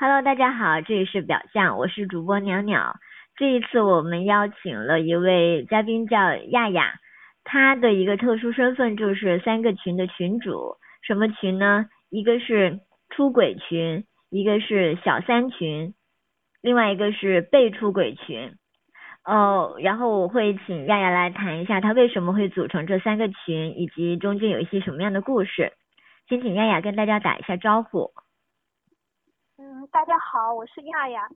Hello，大家好，这里是表象，我是主播鸟鸟。这一次我们邀请了一位嘉宾叫亚亚，他的一个特殊身份就是三个群的群主。什么群呢？一个是出轨群，一个是小三群，另外一个是被出轨群。哦，然后我会请亚亚来谈一下他为什么会组成这三个群，以及中间有一些什么样的故事。先请亚亚跟大家打一下招呼。嗯，大家好，我是亚亚。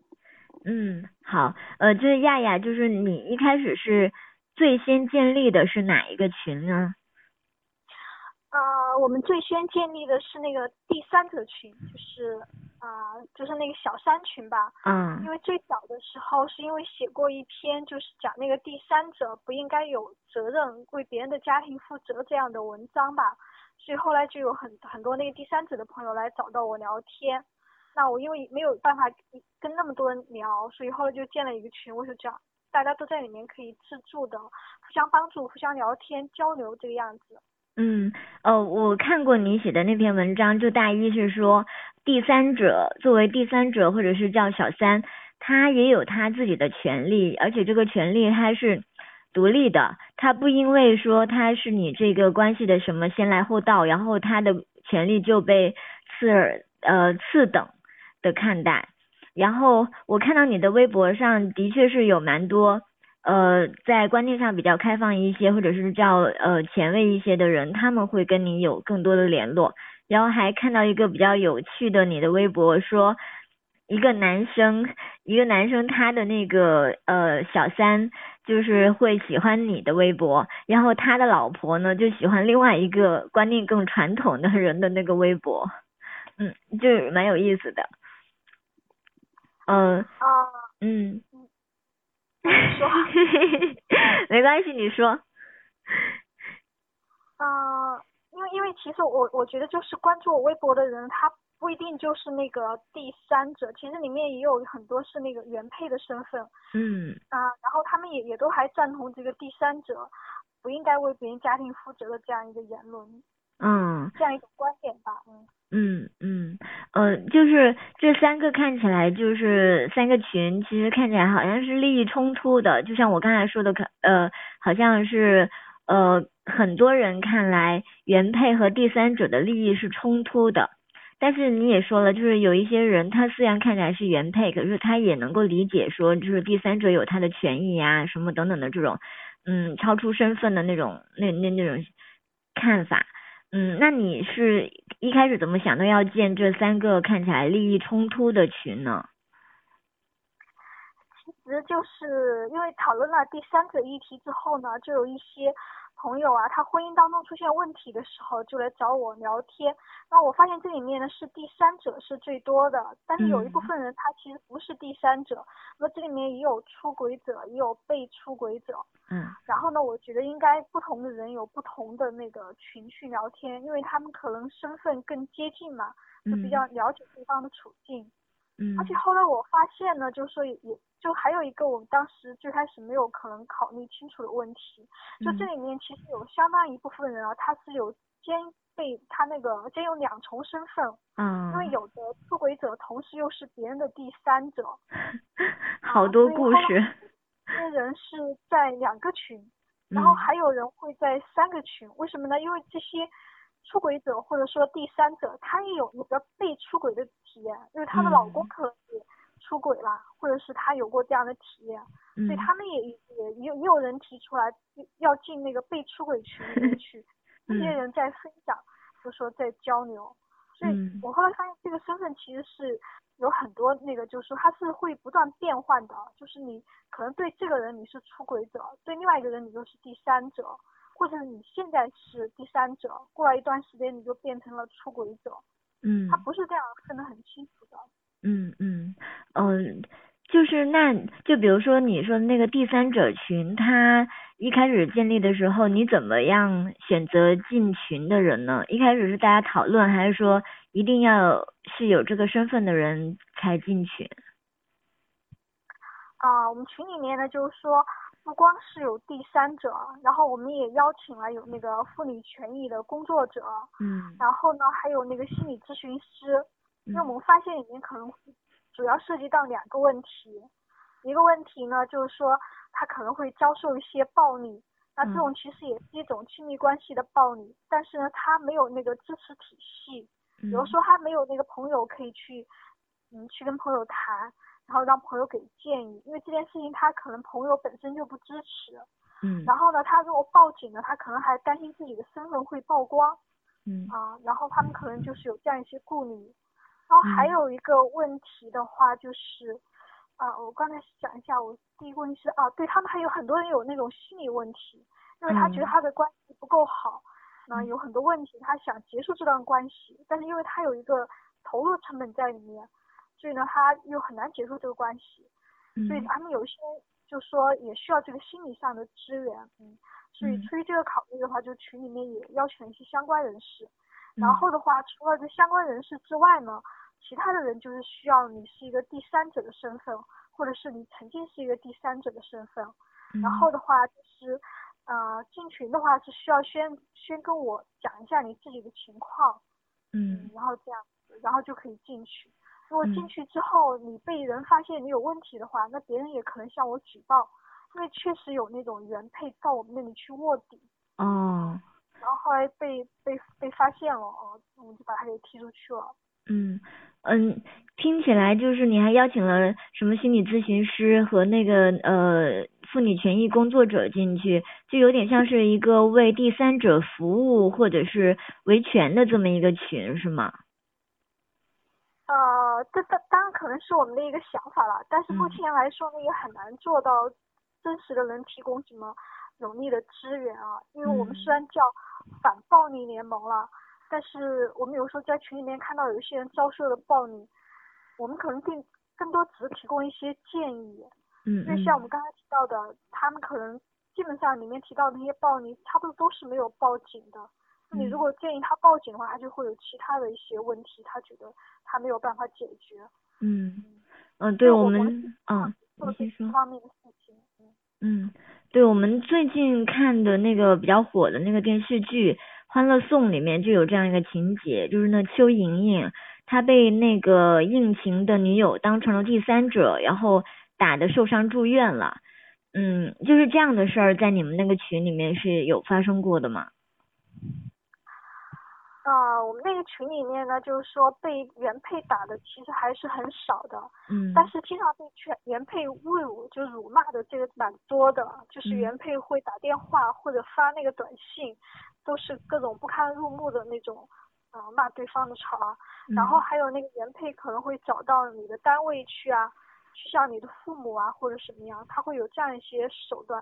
嗯，好，呃，就是亚亚，就是你一开始是最先建立的是哪一个群呢？呃，我们最先建立的是那个第三者群，就是。啊，就是那个小三群吧。嗯。因为最早的时候是因为写过一篇，就是讲那个第三者不应该有责任为别人的家庭负责这样的文章吧，所以后来就有很很多那个第三者的朋友来找到我聊天。那我因为没有办法跟那么多人聊，所以后来就建了一个群，我就讲大家都在里面可以自助的，互相帮助、互相聊天交流这个样子。嗯，呃，我看过你写的那篇文章，就大意是说。第三者作为第三者，或者是叫小三，他也有他自己的权利，而且这个权利他是独立的，他不因为说他是你这个关系的什么先来后到，然后他的权利就被次呃次等的看待。然后我看到你的微博上的确是有蛮多呃在观念上比较开放一些，或者是叫呃前卫一些的人，他们会跟你有更多的联络。然后还看到一个比较有趣的你的微博，说一个男生，一个男生他的那个呃小三就是会喜欢你的微博，然后他的老婆呢就喜欢另外一个观念更传统的人的那个微博，嗯，就蛮有意思的，嗯，啊，嗯，你说，没关系，你说，啊。因为因为其实我我觉得就是关注我微博的人，他不一定就是那个第三者，其实里面也有很多是那个原配的身份。嗯。啊，然后他们也也都还赞同这个第三者不应该为别人家庭负责的这样一个言论。嗯。这样一种观点吧，嗯。嗯嗯，呃，就是这三个看起来就是三个群，其实看起来好像是利益冲突的，就像我刚才说的，可呃，好像是。呃，很多人看来原配和第三者的利益是冲突的，但是你也说了，就是有一些人他虽然看起来是原配，可是他也能够理解说，就是第三者有他的权益呀，什么等等的这种，嗯，超出身份的那种那那那种看法，嗯，那你是一开始怎么想到要建这三个看起来利益冲突的群呢？其实就是因为讨论了第三个议题之后呢，就有一些朋友啊，他婚姻当中出现问题的时候，就来找我聊天。那我发现这里面呢是第三者是最多的，但是有一部分人他其实不是第三者。那这里面也有出轨者，也有被出轨者。嗯。然后呢，我觉得应该不同的人有不同的那个群去聊天，因为他们可能身份更接近嘛，就比较了解对方的处境。嗯。而且后来我发现呢，就是说也。就还有一个我们当时最开始没有可能考虑清楚的问题，就这里面其实有相当一部分人啊，他是有兼被他那个兼有两重身份，嗯，因为有的出轨者同时又是别人的第三者，好多故事，那些人是在两个群，然后还有人会在三个群，为什么呢？因为这些出轨者或者说第三者，他也有那个被出轨的体验，因为她的老公可能也。出轨了，或者是她有过这样的体验，所以他们也也也也有人提出来要进那个被出轨群里面去，这些人在分享，就说在交流，所以我后来发现这个身份其实是有很多那个，就是说他是会不断变换的，就是你可能对这个人你是出轨者，对另外一个人你就是第三者，或者你现在是第三者，过了一段时间你就变成了出轨者，嗯，他不是这样分得很清楚的。嗯嗯嗯，就是那就比如说你说那个第三者群，他一开始建立的时候，你怎么样选择进群的人呢？一开始是大家讨论，还是说一定要是有这个身份的人才进群？啊，我们群里面呢，就是说不光是有第三者，然后我们也邀请了有那个妇女权益的工作者，嗯，然后呢还有那个心理咨询师。因为我们发现里面可能主要涉及到两个问题，一个问题呢就是说他可能会遭受一些暴力，那这种其实也是一种亲密关系的暴力，但是呢他没有那个支持体系，比如说他没有那个朋友可以去，嗯去跟朋友谈，然后让朋友给建议，因为这件事情他可能朋友本身就不支持，嗯，然后呢他如果报警了，他可能还担心自己的身份会曝光，嗯啊，然后他们可能就是有这样一些顾虑。然后还有一个问题的话，就是，啊，我刚才讲一下，我第一个问题是啊，对他们还有很多人有那种心理问题，因为他觉得他的关系不够好，啊，有很多问题，他想结束这段关系，但是因为他有一个投入成本在里面，所以呢，他又很难结束这个关系，所以他们有一些就说也需要这个心理上的支援，嗯，所以出于这个考虑的话，就群里面也邀请一些相关人士，然后的话，除了这相关人士之外呢。其他的人就是需要你是一个第三者的身份，或者是你曾经是一个第三者的身份。然后的话就是，呃，进群的话是需要先先跟我讲一下你自己的情况，嗯，然后这样，然后就可以进去。如果进去之后你被人发现你有问题的话，那别人也可能向我举报，因为确实有那种原配到我们那里去卧底。哦。然后后来被被被发现了，哦，我们就把他给踢出去了。嗯。嗯，听起来就是你还邀请了什么心理咨询师和那个呃妇女权益工作者进去，就有点像是一个为第三者服务或者是维权的这么一个群，是吗？呃，这当当然可能是我们的一个想法了，但是目前来说呢，也很难做到真实的能提供什么有力的支援啊，因为我们虽然叫反暴力联盟了。但是我们有时候在群里面看到有一些人遭受了暴力，我们可能更更多只是提供一些建议，嗯，因为像我们刚才提到的，他们可能基本上里面提到的那些暴力，差不多都是没有报警的。你如果建议他报警的话，他就会有其他的一些问题，他觉得他没有办法解决。嗯，嗯，对我们，嗯，你先说。方面的事情，嗯，对我们最近看的那个比较火的那个电视剧。欢乐颂里面就有这样一个情节，就是那邱莹莹，她被那个应勤的女友当成了第三者，然后打的受伤住院了。嗯，就是这样的事儿，在你们那个群里面是有发生过的吗？啊，我们那个群里面呢，就是说被原配打的其实还是很少的。嗯。但是经常被原原配侮辱，就辱骂的这个蛮多的，就是原配会打电话或者发那个短信。都是各种不堪入目的那种，啊骂对方的吵啊，然后还有那个原配可能会找到你的单位去啊，去向你的父母啊或者什么样，他会有这样一些手段，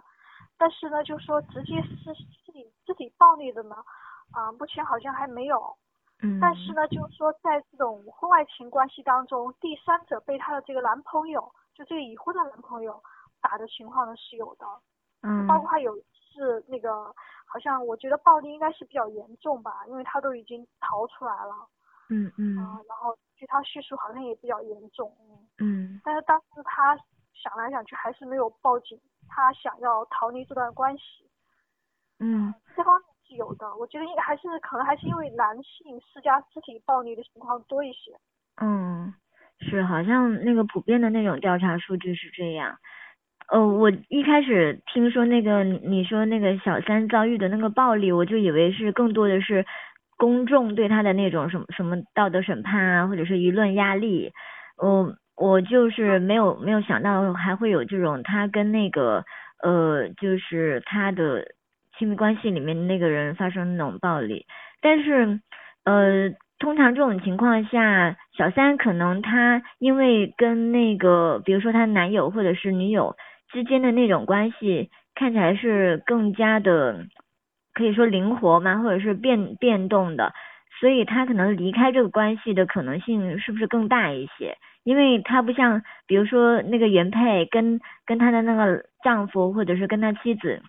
但是呢，就是说直接是自己自己暴力的呢，啊目前好像还没有，嗯，但是呢，就是说在这种婚外情关系当中，第三者被她的这个男朋友，就这个已婚的男朋友打的情况呢是有的，嗯，包括有一次那个。好像我觉得暴力应该是比较严重吧，因为他都已经逃出来了。嗯嗯。啊，然后据他叙述，好像也比较严重。嗯。但是当时他想来想去还是没有报警，他想要逃离这段关系。嗯。这方面有的，我觉得应该还是可能还是因为男性施加肢体暴力的情况多一些。嗯，是，好像那个普遍的那种调查数据是这样。呃，我一开始听说那个你说那个小三遭遇的那个暴力，我就以为是更多的是公众对他的那种什么什么道德审判啊，或者是舆论压力。我我就是没有没有想到还会有这种他跟那个呃就是他的亲密关系里面那个人发生那种暴力。但是呃，通常这种情况下，小三可能他因为跟那个比如说他男友或者是女友。之间的那种关系看起来是更加的，可以说灵活嘛，或者是变变动的，所以他可能离开这个关系的可能性是不是更大一些？因为他不像，比如说那个原配跟跟他的那个丈夫或者是跟他妻子，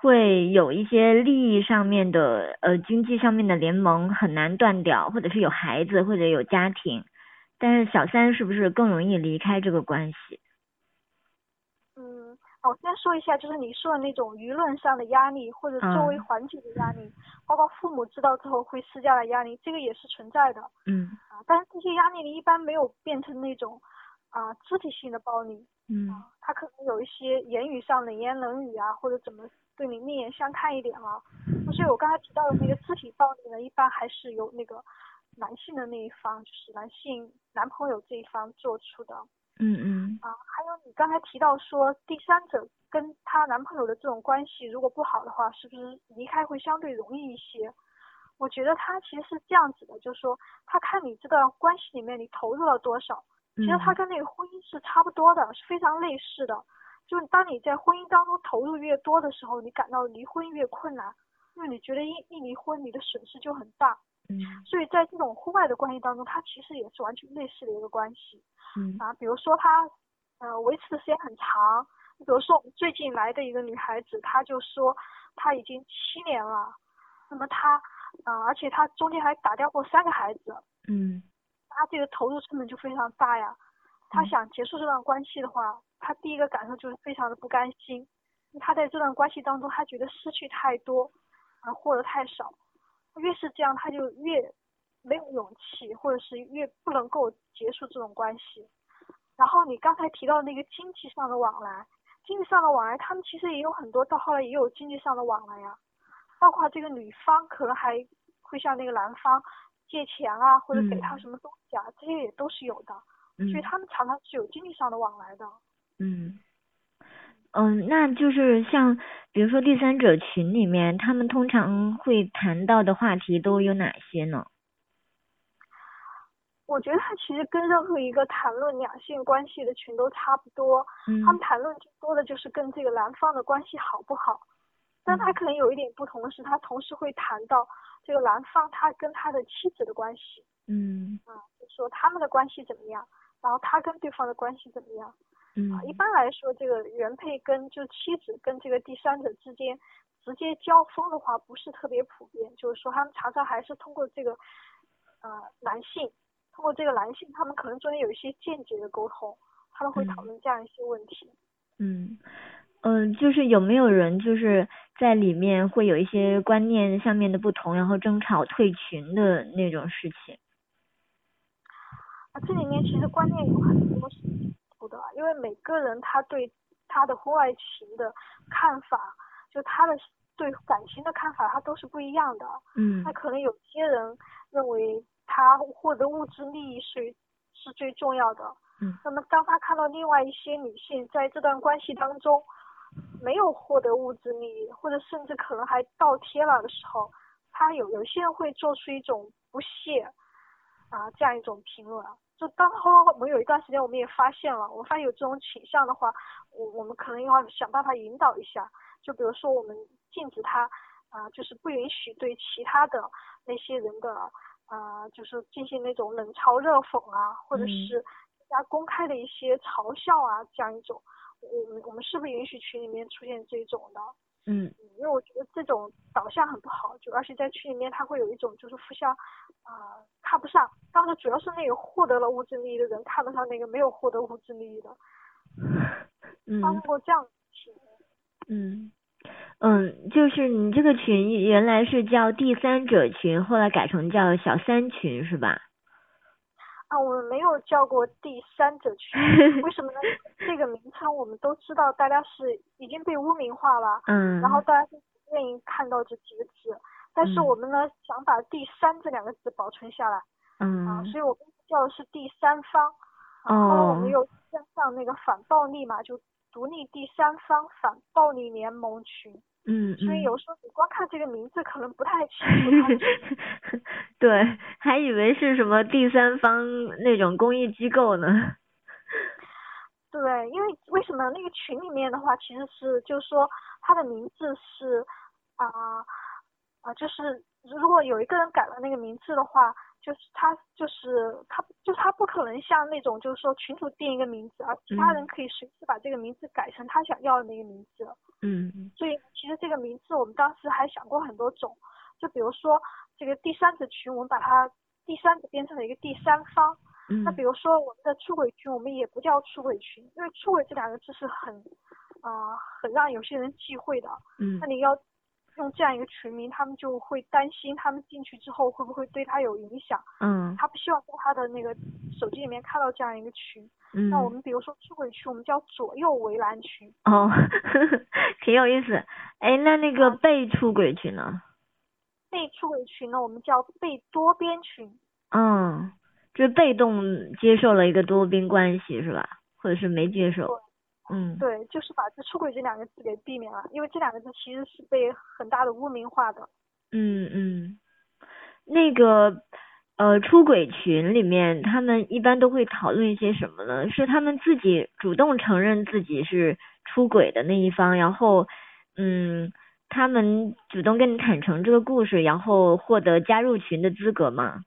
会有一些利益上面的呃经济上面的联盟很难断掉，或者是有孩子或者有家庭，但是小三是不是更容易离开这个关系？嗯我先说一下，就是你说的那种舆论上的压力，或者周围环境的压力，包括父母知道之后会施加的压力，这个也是存在的。嗯。啊，但是这些压力你，一般没有变成那种啊肢体性的暴力，嗯，他可能有一些言语上冷言冷语啊，或者怎么对你另眼相看一点啊。而且我刚才提到的那个肢体暴力呢，一般还是由那个男性的那一方，就是男性男朋友这一方做出的。嗯嗯。啊，还有你刚才提到说第三者跟她男朋友的这种关系如果不好的话，是不是离开会相对容易一些？我觉得他其实是这样子的，就是说他看你这段关系里面你投入了多少，其实他跟那个婚姻是差不多的，是非常类似的。就当你在婚姻当中投入越多的时候，你感到离婚越困难，因为你觉得一一离婚你的损失就很大。嗯。所以在这种婚外的关系当中，它其实也是完全类似的一个关系。嗯。啊，比如说他，呃，维持的时间很长。比如说我们最近来的一个女孩子，她就说她已经七年了，那么她。啊，而且她中间还打掉过三个孩子，嗯，她这个投入成本就非常大呀。他想结束这段关系的话，他第一个感受就是非常的不甘心。他在这段关系当中，他觉得失去太多，而获得太少。越是这样，他就越没有勇气，或者是越不能够结束这种关系。然后你刚才提到那个经济上的往来，经济上的往来，他们其实也有很多，到后来也有经济上的往来呀。包括这个女方可能还会向那个男方借钱啊，或者给他什么东西啊，这些也都是有的。嗯。所以他们常常是有经济上的往来的。嗯。嗯，那就是像比如说第三者群里面，他们通常会谈到的话题都有哪些呢？我觉得他其实跟任何一个谈论两性关系的群都差不多。嗯。他们谈论最多的就是跟这个男方的关系好不好。但他可能有一点不同的是，他同时会谈到这个男方他跟他的妻子的关系，嗯，啊，就说他们的关系怎么样，然后他跟对方的关系怎么样，嗯，啊，一般来说，这个原配跟就妻子跟这个第三者之间直接交锋的话，不是特别普遍，就是说他们常常还是通过这个，呃，男性，通过这个男性，他们可能中间有一些间接的沟通，他们会讨论这样一些问题，嗯。嗯，就是有没有人就是在里面会有一些观念上面的不同，然后争吵退群的那种事情？啊，这里面其实观念有很多的，因为每个人他对他的婚外情的看法，就他的对感情的看法，他都是不一样的。嗯。那可能有些人认为他获得物质利益是是最重要的。嗯。那么当他看到另外一些女性在这段关系当中，没有获得物质利益，或者甚至可能还倒贴了的时候，他有有些人会做出一种不屑啊这样一种评论。就刚后来我们有一段时间，我们也发现了，我发现有这种倾向的话，我我们可能要想办法引导一下。就比如说我们禁止他啊，就是不允许对其他的那些人的啊，就是进行那种冷嘲热讽啊，或者是加公开的一些嘲笑啊这样一种。我们我们是不是允许群里面出现这种的？嗯，因为我觉得这种导向很不好，就而且在群里面他会有一种就是互相啊看不上，当时主要是那个获得了物质利益的人看不上那个没有获得物质利益的，嗯，发生过这样的情。嗯嗯，就是你这个群原来是叫第三者群，后来改成叫小三群是吧？啊，我们没有叫过第三者群，为什么呢？这个名称我们都知道，大家是已经被污名化了，嗯，然后大家是不愿意看到这几个字，但是我们呢想把第三这两个字保存下来，嗯，啊，所以我们叫的是第三方，然后我们又加上那个反暴力嘛，就独立第三方反暴力联盟群。嗯，所以有时候你光看这个名字可能不太清楚。对，还以为是什么第三方那种公益机构呢。对，因为为什么那个群里面的话，其实是就是说他的名字是啊啊，就是如果有一个人改了那个名字的话。就是他，就是他，就是他不可能像那种，就是说群主定一个名字，而其他人可以随时把这个名字改成他想要的那个名字。嗯。所以其实这个名字我们当时还想过很多种，就比如说这个第三者群，我们把它第三者变成了一个第三方。嗯。那比如说我们的出轨群，我们也不叫出轨群，因为出轨这两个字是很啊很让有些人忌讳的。嗯。那你要用这样一个群名，他们就会担心他们进去之后会不会对他有影响。嗯。他不希望在他的那个手机里面看到这样一个群。嗯。那我们比如说出轨群，我们叫左右围栏群。哦，挺有意思。哎，那那个被出轨群呢？被出轨群呢，我们叫被多边群。嗯，就是被动接受了一个多边关系是吧？或者是没接受？嗯，对，就是把这出轨这两个字给避免了，因为这两个字其实是被很大的污名化的。嗯嗯，那个呃出轨群里面，他们一般都会讨论一些什么呢？是他们自己主动承认自己是出轨的那一方，然后嗯，他们主动跟你坦诚这个故事，然后获得加入群的资格吗？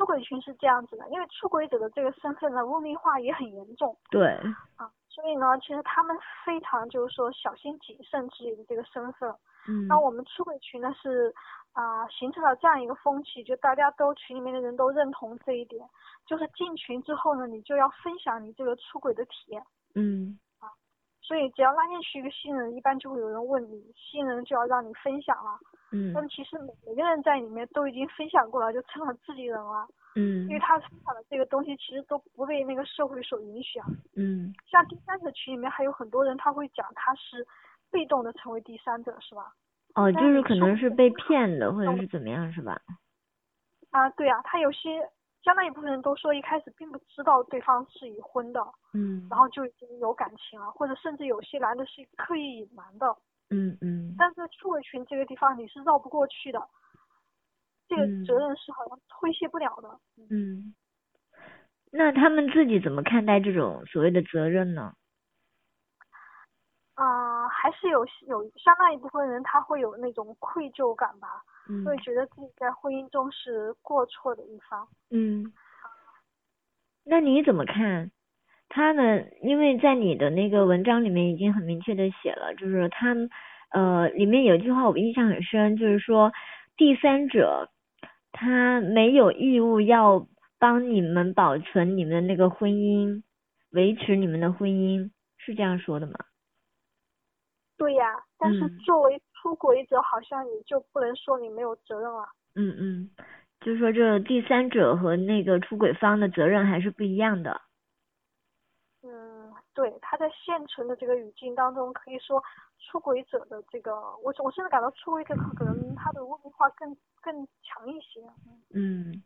出轨群是这样子的，因为出轨者的这个身份呢，污名化也很严重。对。啊，所以呢，其实他们非常就是说小心谨慎自己的这个身份。嗯。那我们出轨群呢是啊，形成了这样一个风气，就大家都群里面的人都认同这一点，就是进群之后呢，你就要分享你这个出轨的体验。嗯。啊，所以只要拉进去一个新人，一般就会有人问你，新人就要让你分享了。嗯，但其实每每个人在里面都已经分享过了，就成了自己人了。嗯，因为他分享的这个东西其实都不被那个社会所允许啊。嗯，像第三者群里面还有很多人，他会讲他是被动的成为第三者，是吧？哦，就是可能是被骗的，或者是怎么样，是吧？啊，对啊，他有些相当一部分人都说一开始并不知道对方是已婚的。嗯。然后就已经有感情了，或者甚至有些男的是刻意隐瞒的。嗯嗯，但是出轨群这个地方你是绕不过去的，这个责任是好像推卸不了的。嗯，那他们自己怎么看待这种所谓的责任呢？啊，还是有有相当一部分人他会有那种愧疚感吧，会觉得自己在婚姻中是过错的一方。嗯，那你怎么看？他们因为在你的那个文章里面已经很明确的写了，就是他呃里面有一句话我印象很深，就是说第三者他没有义务要帮你们保存你们的那个婚姻，维持你们的婚姻，是这样说的吗？对呀，但是作为出轨者，好像你就不能说你没有责任了。嗯嗯，就是说这第三者和那个出轨方的责任还是不一样的。嗯，对，他在现存的这个语境当中，可以说出轨者的这个，我我现在感到出轨者可能他的污名化更更强一些。嗯，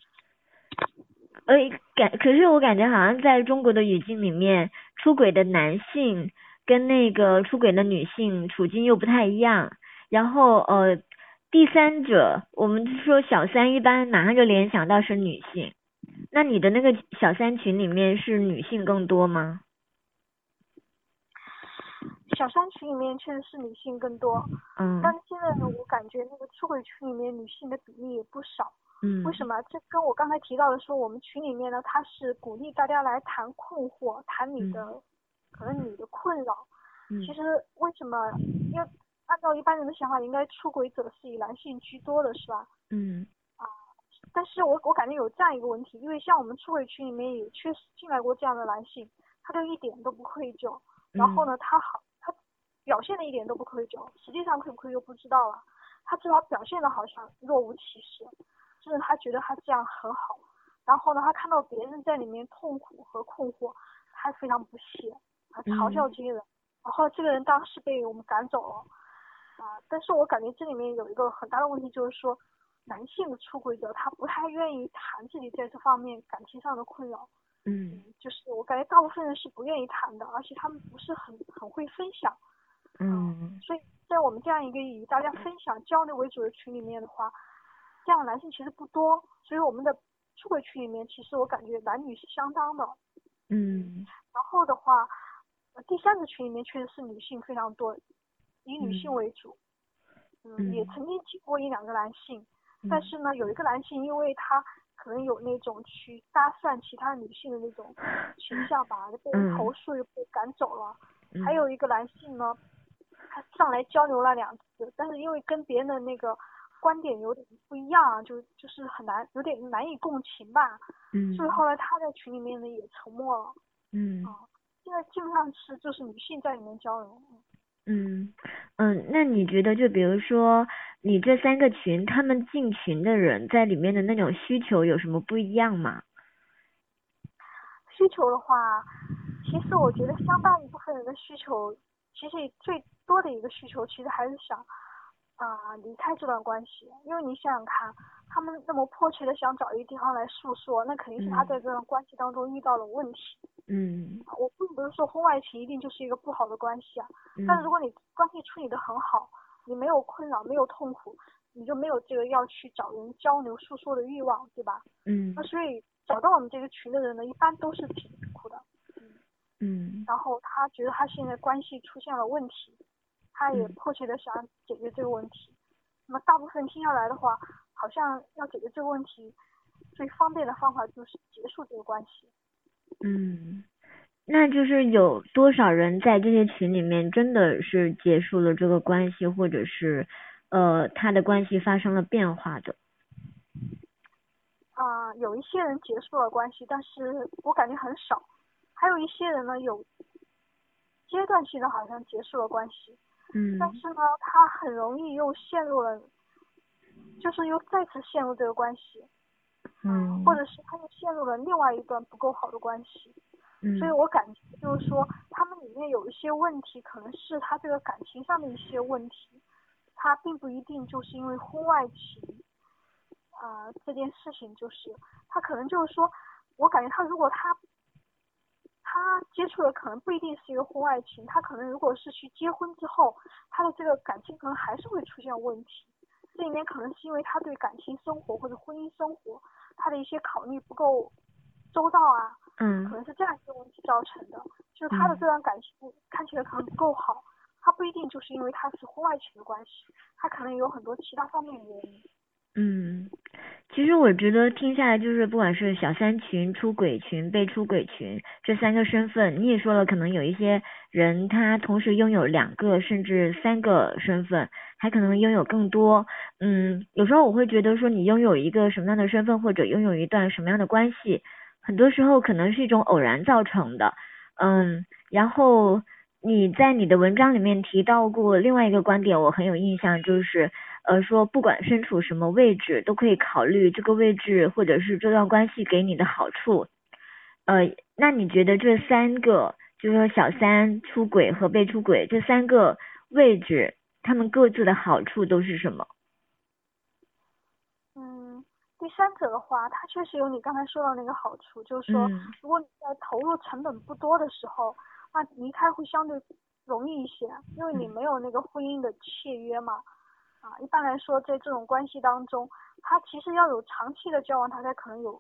呃，感可是我感觉好像在中国的语境里面，出轨的男性跟那个出轨的女性处境又不太一样。然后呃，第三者，我们说小三，一般马上就联想到是女性。那你的那个小三群里面是女性更多吗？小三群里面确实是女性更多，嗯，但是现在呢，我感觉那个出轨群里面女性的比例也不少，嗯，为什么？这跟我刚才提到的说，我们群里面呢，它是鼓励大家来谈困惑，谈你的可能你的困扰，嗯，其实为什么？因为按照一般人的想法，应该出轨者是以男性居多的，是吧？嗯，啊，但是我我感觉有这样一个问题，因为像我们出轨群里面也确实进来过这样的男性，他就一点都不愧疚，然后呢，他好他。表现的一点都不愧疚，实际上愧不愧疚不知道了。他至少表现的好像若无其事，就是他觉得他这样很好。然后呢，他看到别人在里面痛苦和困惑，他非常不屑，他嘲笑这些人。然后这个人当时被我们赶走了。啊，但是我感觉这里面有一个很大的问题，就是说男性的出轨者他不太愿意谈自己在这方面感情上的困扰。嗯，就是我感觉大部分人是不愿意谈的，而且他们不是很很会分享。嗯，所以在我们这样一个以大家分享交流为主的群里面的话，这样的男性其实不多，所以我们的出轨群里面，其实我感觉男女是相当的。嗯。然后的话，第三个群里面确实是女性非常多，以女性为主。嗯。也曾经见过一两个男性，但是呢，有一个男性因为他可能有那种去搭讪其他女性的那种倾向吧，被投诉又被赶走了。还有一个男性呢。他上来交流了两次，但是因为跟别人的那个观点有点不一样，就就是很难，有点难以共情吧。嗯。所以后来他在群里面呢也沉默了。嗯。啊，现在基本上是就是女性在里面交流。嗯嗯，那你觉得就比如说你这三个群，他们进群的人在里面的那种需求有什么不一样吗？需求的话，其实我觉得相当一部分人的需求，其实最多的一个需求，其实还是想啊离开这段关系，因为你想想看，他们那么迫切的想找一个地方来诉说，那肯定是他在这段关系当中遇到了问题。嗯。我并不是说婚外情一定就是一个不好的关系啊，但是如果你关系处理的很好，你没有困扰，没有痛苦，你就没有这个要去找人交流诉说的欲望，对吧？嗯。那所以。找到我们这个群的人呢，一般都是挺苦的，嗯嗯，然后他觉得他现在关系出现了问题，他也迫切的想解决这个问题。那么大部分听下来的话，好像要解决这个问题，最方便的方法就是结束这个关系。嗯，那就是有多少人在这些群里面真的是结束了这个关系，或者是呃他的关系发生了变化的？啊，有一些人结束了关系，但是我感觉很少。还有一些人呢，有阶段性的好像结束了关系，嗯，但是呢，他很容易又陷入了，就是又再次陷入这个关系，嗯，或者是他又陷入了另外一段不够好的关系，嗯，所以我感觉就是说，他们里面有一些问题，可能是他这个感情上的一些问题，他并不一定就是因为婚外情。啊，这件事情就是他可能就是说，我感觉他如果他他接触的可能不一定是一个婚外情，他可能如果是去结婚之后，他的这个感情可能还是会出现问题。这里面可能是因为他对感情生活或者婚姻生活他的一些考虑不够周到啊，嗯，可能是这样一些问题造成的。就是他的这段感情看起来可能不够好，他不一定就是因为他是婚外情的关系，他可能有很多其他方面的原因。嗯，其实我觉得听下来就是，不管是小三群、出轨群、被出轨群这三个身份，你也说了，可能有一些人他同时拥有两个甚至三个身份，还可能拥有更多。嗯，有时候我会觉得说，你拥有一个什么样的身份，或者拥有一段什么样的关系，很多时候可能是一种偶然造成的。嗯，然后你在你的文章里面提到过另外一个观点，我很有印象，就是。呃，说不管身处什么位置，都可以考虑这个位置或者是这段关系给你的好处。呃，那你觉得这三个，就是说小三出轨和被出轨这三个位置，他们各自的好处都是什么？嗯，第三者的话，他确实有你刚才说到那个好处，就是说，如果你在投入成本不多的时候，那离开会相对容易一些，因为你没有那个婚姻的契约嘛。啊，一般来说，在这种关系当中，他其实要有长期的交往，他才可能有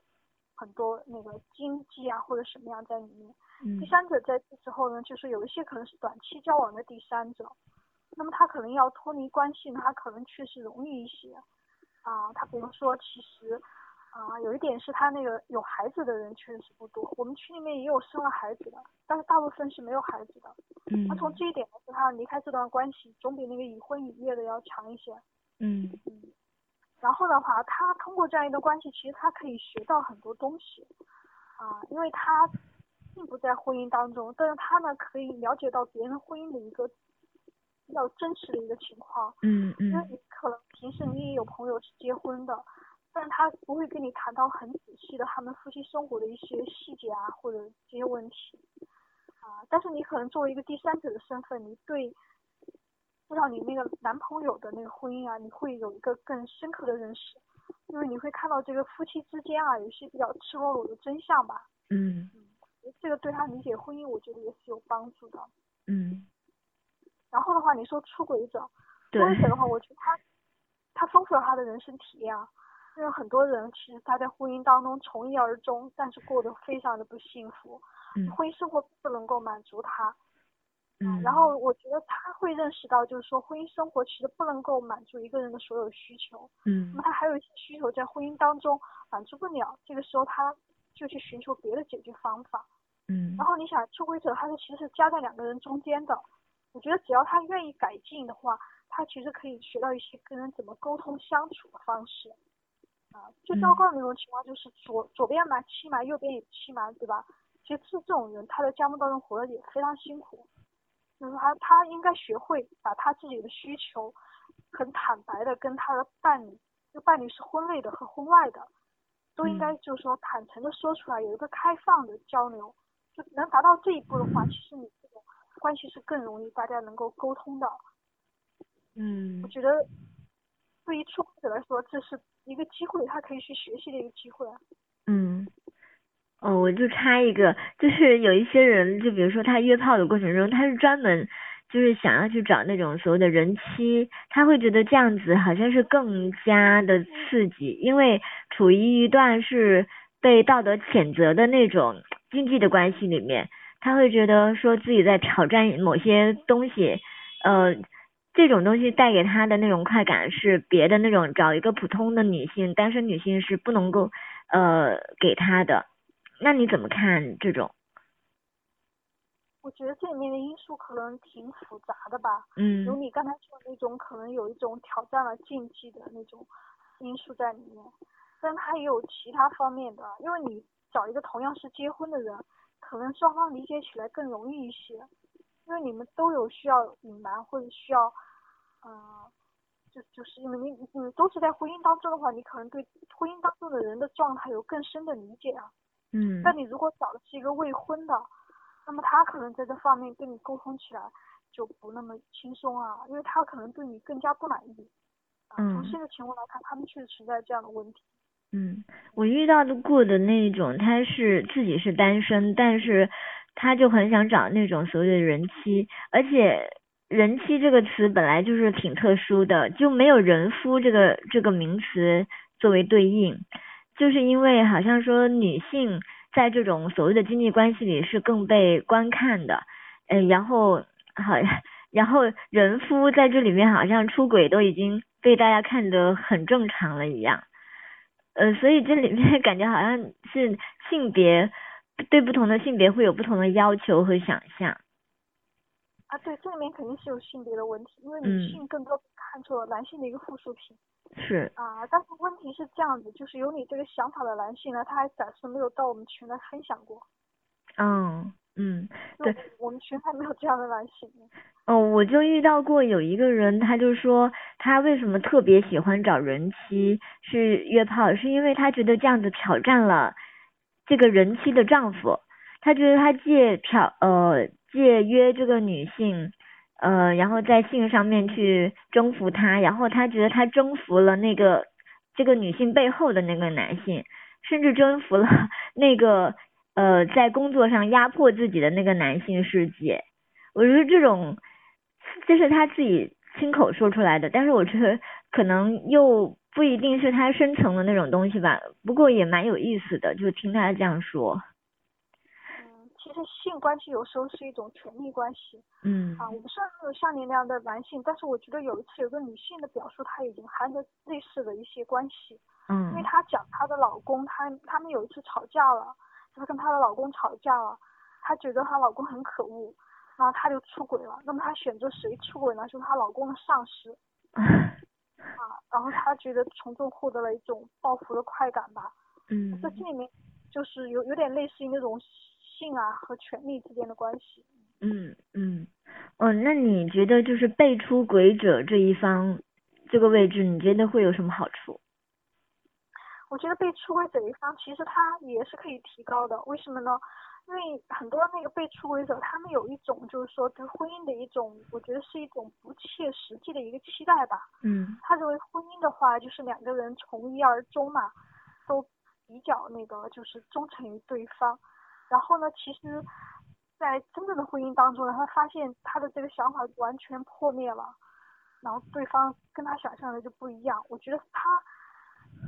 很多那个经济啊或者什么样在里面。第三者在这时候呢，就是有一些可能是短期交往的第三者，那么他可能要脱离关系呢，他可能确实容易一些。啊，他比如说，其实。啊，有一点是他那个有孩子的人确实是不多，我们群里面也有生了孩子的，但是大部分是没有孩子的。嗯。那从这一点来说，他离开这段关系总比那个已婚已育的要强一些。嗯嗯。然后的话，他通过这样一个关系，其实他可以学到很多东西。啊，因为他并不在婚姻当中，但是他呢可以了解到别人婚姻的一个比较真实的一个情况。嗯嗯。因为你可能平时你也有朋友是结婚的。但他不会跟你谈到很仔细的他们夫妻生活的一些细节啊，或者这些问题啊。但是你可能作为一个第三者的身份，你对至少你那个男朋友的那个婚姻啊，你会有一个更深刻的认识，因为你会看到这个夫妻之间啊，有些比较赤裸裸的真相吧。嗯。嗯，这个对他理解婚姻，我觉得也是有帮助的。嗯。然后的话，你说出轨者，出轨者的话，我觉得他他丰富了他的人生体验啊。因为很多人其实他在婚姻当中从一而终，但是过得非常的不幸福，婚姻生活不能够满足他。嗯。然后我觉得他会认识到，就是说婚姻生活其实不能够满足一个人的所有需求。嗯。那么他还有一些需求在婚姻当中满足不了，这个时候他就去寻求别的解决方法。嗯。然后你想出轨者，他是其实是夹在两个人中间的。我觉得只要他愿意改进的话，他其实可以学到一些跟人怎么沟通相处的方式。啊，最糟糕的那种情况就是左左边蛮欺瞒，右边也欺瞒，对吧？其实这种人他在家门当中活得也非常辛苦，就是他他应该学会把他自己的需求很坦白的跟他的伴侣，就伴侣是婚内的和婚外的，都应该就是说坦诚的说出来，有一个开放的交流，就能达到这一步的话，其实你关系是更容易大家能够沟通的。嗯，我觉得对于出轨者来说，这是一个机会，他可以去学习的一个机会。嗯，哦，我就插一个，就是有一些人，就比如说他约炮的过程中，他是专门就是想要去找那种所谓的人妻，他会觉得这样子好像是更加的刺激，因为处于一段是被道德谴责的那种经济的关系里面，他会觉得说自己在挑战某些东西，呃。这种东西带给他的那种快感是别的那种找一个普通的女性单身女性是不能够呃给他的，那你怎么看这种？我觉得这里面的因素可能挺复杂的吧。嗯。有你刚才说的那种可能有一种挑战了禁忌的那种因素在里面，但他也有其他方面的，因为你找一个同样是结婚的人，可能双方理解起来更容易一些。因为你们都有需要隐瞒或者需要，嗯，就就是因为你你都是在婚姻当中的话，你可能对婚姻当中的人的状态有更深的理解啊。嗯。但你如果找的是一个未婚的，那么他可能在这方面跟你沟通起来就不那么轻松啊，因为他可能对你更加不满意。嗯。从现在情况来看，他们确实存在这样的问题。嗯，我遇到的过的那种，他是自己是单身，但是。他就很想找那种所谓的人妻，而且人妻这个词本来就是挺特殊的，就没有人夫这个这个名词作为对应，就是因为好像说女性在这种所谓的经济关系里是更被观看的，嗯，然后好，然后人夫在这里面好像出轨都已经被大家看得很正常了一样，呃，所以这里面 感觉好像是性别。对不同的性别会有不同的要求和想象。啊，对，这里面肯定是有性别的问题，因为女性更多看作男性的一个附属品。是。啊，但是问题是这样子，就是有你这个想法的男性呢，他还暂时没有到我们群来分享过。嗯嗯，对，我们学校没有这样的男性。哦，我就遇到过有一个人，他就说他为什么特别喜欢找人妻是约炮，是因为他觉得这样子挑战了。这个人妻的丈夫，他觉得他借挑呃借约这个女性，呃然后在性上面去征服她，然后他觉得他征服了那个这个女性背后的那个男性，甚至征服了那个呃在工作上压迫自己的那个男性世界。我觉得这种这是他自己亲口说出来的，但是我觉得可能又。不一定是他深层的那种东西吧，不过也蛮有意思的，就听他这样说。嗯，其实性关系有时候是一种权力关系。嗯。啊，我不是没有像你那样的男性，但是我觉得有一次有个女性的表述，她已经含着类似的一些关系。嗯。因为她讲她的老公，她他们有一次吵架了，就是跟她的老公吵架了，她觉得她老公很可恶，然后她就出轨了。那么她选择谁出轨呢？就是她老公的上司。啊，然后她觉得从中获得了一种报复的快感吧。嗯。这这里面就是有有点类似于那种性啊和权力之间的关系。嗯嗯。哦，那你觉得就是被出轨者这一方这个位置，你觉得会有什么好处？我觉得被出轨者一方其实他也是可以提高的，为什么呢？因为很多那个被出轨者，他们有一种就是说对婚姻的一种，我觉得是一种不切实际的一个期待吧。嗯。他认为婚姻的话，就是两个人从一而终嘛，都比较那个就是忠诚于对方。然后呢，其实，在真正的婚姻当中呢，他发现他的这个想法完全破灭了，然后对方跟他想象的就不一样。我觉得他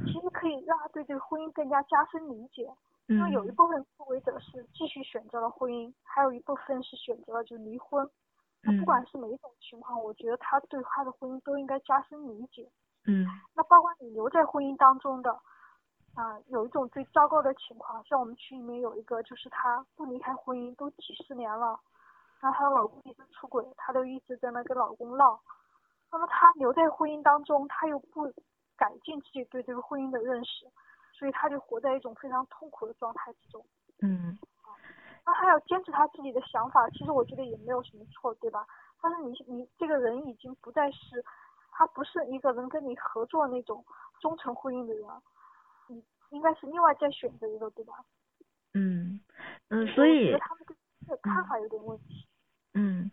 其实可以让他对这个婚姻更加加深理解。因为有一部分出轨者是继续选择了婚姻，还有一部分是选择了就离婚。那。不管是哪一种情况，我觉得他对他的婚姻都应该加深理解。嗯。那包括你留在婚姻当中的，啊，有一种最糟糕的情况，像我们群里面有一个，就是她不离开婚姻都几十年了，然后她的老公一直出轨，她都一直在那跟老公闹。那么她留在婚姻当中，她又不改进自己对这个婚姻的认识。所以他就活在一种非常痛苦的状态之中。嗯，那他要坚持他自己的想法，其实我觉得也没有什么错，对吧？但是你你这个人已经不再是，他不是一个能跟你合作那种忠诚婚姻的人，你应该是另外再选择一个，对吧？嗯嗯，所以他们的看法有点问题。嗯，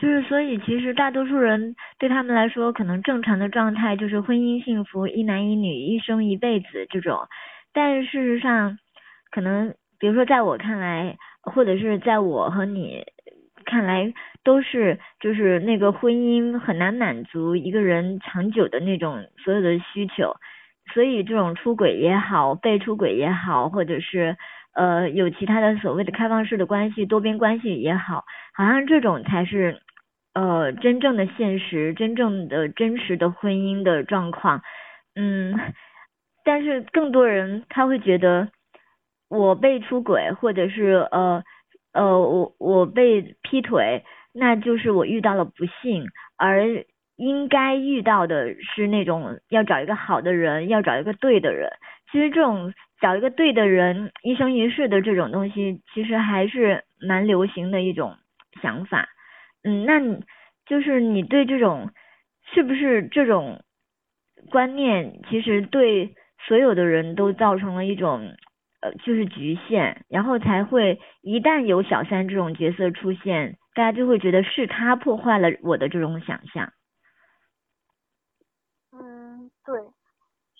就是所以其实大多数人对他们来说，可能正常的状态就是婚姻幸福，一男一女，一生一辈子这种。但事实上，可能比如说在我看来，或者是在我和你看来，都是就是那个婚姻很难满足一个人长久的那种所有的需求，所以这种出轨也好，被出轨也好，或者是。呃，有其他的所谓的开放式的关系、多边关系也好，好像这种才是呃真正的现实、真正的真实的婚姻的状况。嗯，但是更多人他会觉得我被出轨，或者是呃呃我我被劈腿，那就是我遇到了不幸，而应该遇到的是那种要找一个好的人，要找一个对的人。其实这种。找一个对的人，一生一世的这种东西，其实还是蛮流行的一种想法。嗯，那你就是你对这种是不是这种观念，其实对所有的人都造成了一种呃，就是局限，然后才会一旦有小三这种角色出现，大家就会觉得是他破坏了我的这种想象。嗯，对。